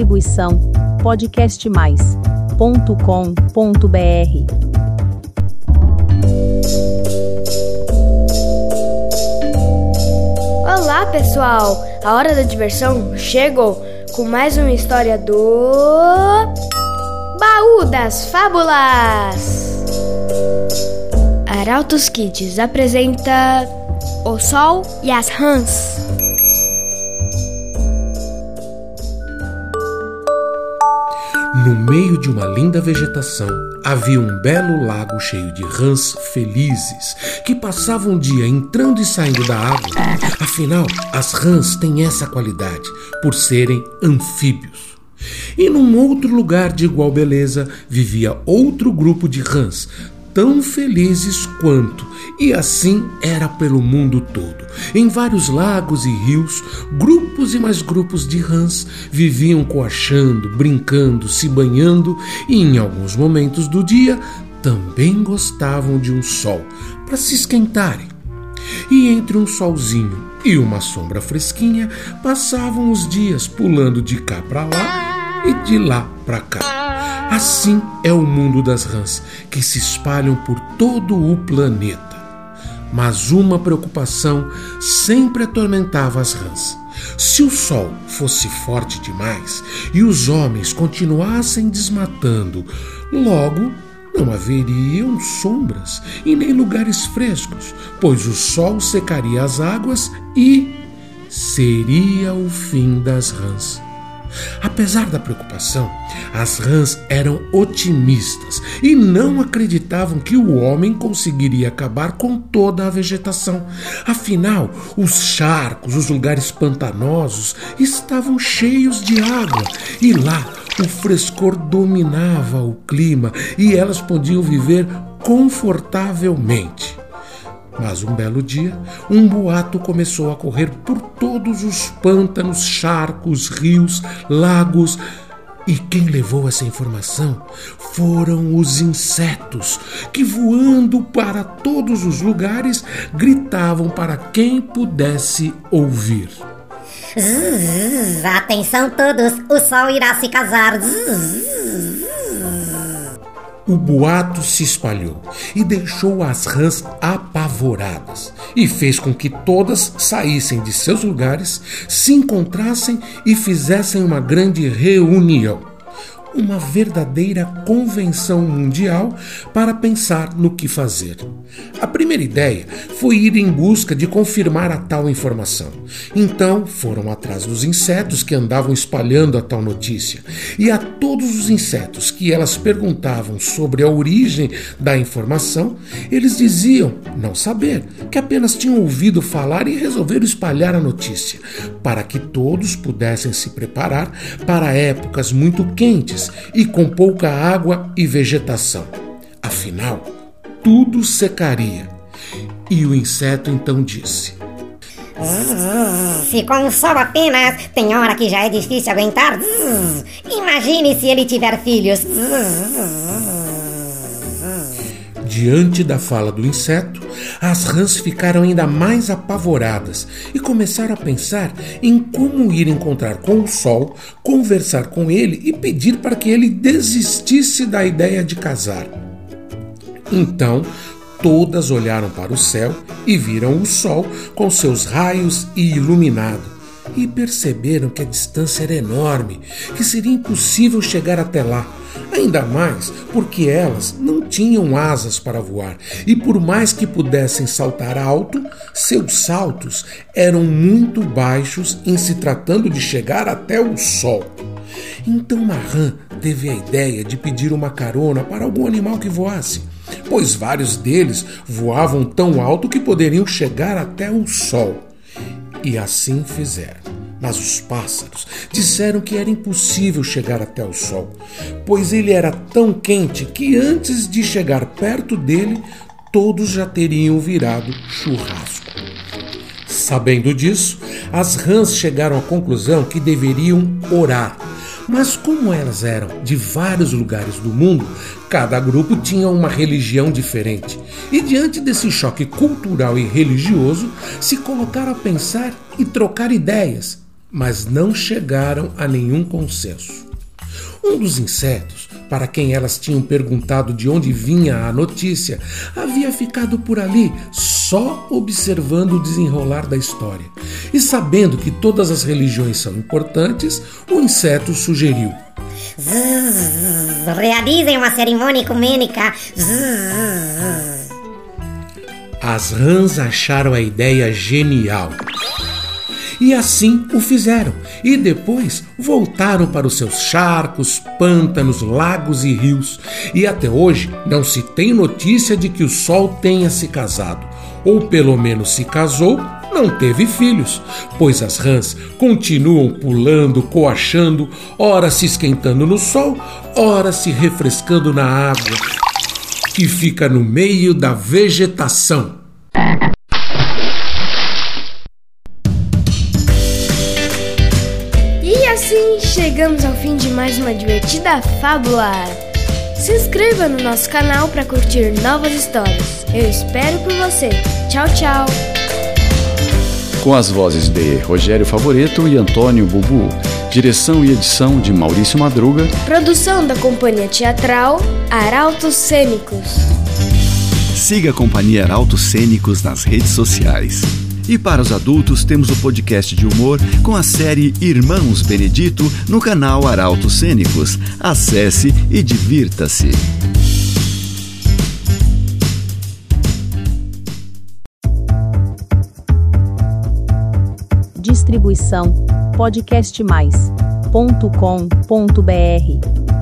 Distribuição podcastmais.com.br. Olá, pessoal! A hora da diversão chegou com mais uma história do Baú das Fábulas. Arautos Kids apresenta O Sol e as Rãs. No meio de uma linda vegetação havia um belo lago cheio de rãs felizes que passavam o dia entrando e saindo da água. Afinal, as rãs têm essa qualidade por serem anfíbios. E num outro lugar de igual beleza vivia outro grupo de rãs, tão felizes quanto, e assim era pelo mundo todo. Em vários lagos e rios, grupos e mais grupos de rãs viviam coachando, brincando, se banhando e, em alguns momentos do dia, também gostavam de um sol para se esquentarem. E entre um solzinho e uma sombra fresquinha, passavam os dias pulando de cá para lá e de lá para cá. Assim é o mundo das rãs, que se espalham por todo o planeta. Mas uma preocupação sempre atormentava as rãs. Se o sol fosse forte demais e os homens continuassem desmatando, logo não haveriam sombras e nem lugares frescos, pois o sol secaria as águas e seria o fim das rãs. Apesar da preocupação, as rãs eram otimistas e não acreditavam que o homem conseguiria acabar com toda a vegetação. Afinal, os charcos, os lugares pantanosos estavam cheios de água e lá o frescor dominava o clima e elas podiam viver confortavelmente. Mas um belo dia, um boato começou a correr por todos os pântanos, charcos, rios, lagos. E quem levou essa informação foram os insetos, que voando para todos os lugares gritavam para quem pudesse ouvir. Atenção todos, o sol irá se casar. O boato se espalhou e deixou as rãs apavoradas e fez com que todas saíssem de seus lugares, se encontrassem e fizessem uma grande reunião uma verdadeira convenção mundial para pensar no que fazer. A primeira ideia foi ir em busca de confirmar a tal informação. Então foram atrás dos insetos que andavam espalhando a tal notícia. E a todos os insetos que elas perguntavam sobre a origem da informação, eles diziam não saber, que apenas tinham ouvido falar e resolveram espalhar a notícia, para que todos pudessem se preparar para épocas muito quentes e com pouca água e vegetação. Afinal, tudo secaria. E o inseto então disse: Se com o sol apenas tem hora que já é difícil aguentar, imagine se ele tiver filhos. Diante da fala do inseto, as rãs ficaram ainda mais apavoradas e começaram a pensar em como ir encontrar com o sol, conversar com ele e pedir para que ele desistisse da ideia de casar. Então, todas olharam para o céu e viram o sol com seus raios e iluminado e perceberam que a distância era enorme, que seria impossível chegar até lá. Ainda mais porque elas não tinham asas para voar e, por mais que pudessem saltar alto, seus saltos eram muito baixos em se tratando de chegar até o sol. Então Maran teve a ideia de pedir uma carona para algum animal que voasse, pois vários deles voavam tão alto que poderiam chegar até o sol. E assim fizeram. Mas os pássaros disseram que era impossível chegar até o sol, pois ele era tão quente que antes de chegar perto dele, todos já teriam virado churrasco. Sabendo disso, as rãs chegaram à conclusão que deveriam orar mas como elas eram de vários lugares do mundo, cada grupo tinha uma religião diferente. E diante desse choque cultural e religioso, se colocaram a pensar e trocar ideias. Mas não chegaram a nenhum consenso. Um dos insetos, para quem elas tinham perguntado de onde vinha a notícia, havia ficado por ali só observando o desenrolar da história. E sabendo que todas as religiões são importantes, o inseto sugeriu: Zzz, realizem uma cerimônia ecumênica. Zzz. As rãs acharam a ideia genial. E assim o fizeram, e depois voltaram para os seus charcos, pântanos, lagos e rios. E até hoje não se tem notícia de que o Sol tenha se casado, ou pelo menos se casou, não teve filhos, pois as rãs continuam pulando, coachando, ora se esquentando no sol, ora se refrescando na água, que fica no meio da vegetação. Assim chegamos ao fim de mais uma divertida fábula. Se inscreva no nosso canal para curtir novas histórias. Eu espero por você. Tchau, tchau. Com as vozes de Rogério Favoreto e Antônio Bubu. Direção e edição de Maurício Madruga. Produção da Companhia Teatral Arautos Cênicos. Siga a Companhia Arautos Cênicos nas redes sociais. E para os adultos, temos o podcast de humor com a série Irmãos Benedito no canal Arautos Cênicos. Acesse e divirta-se. Distribuição podcastmais.com.br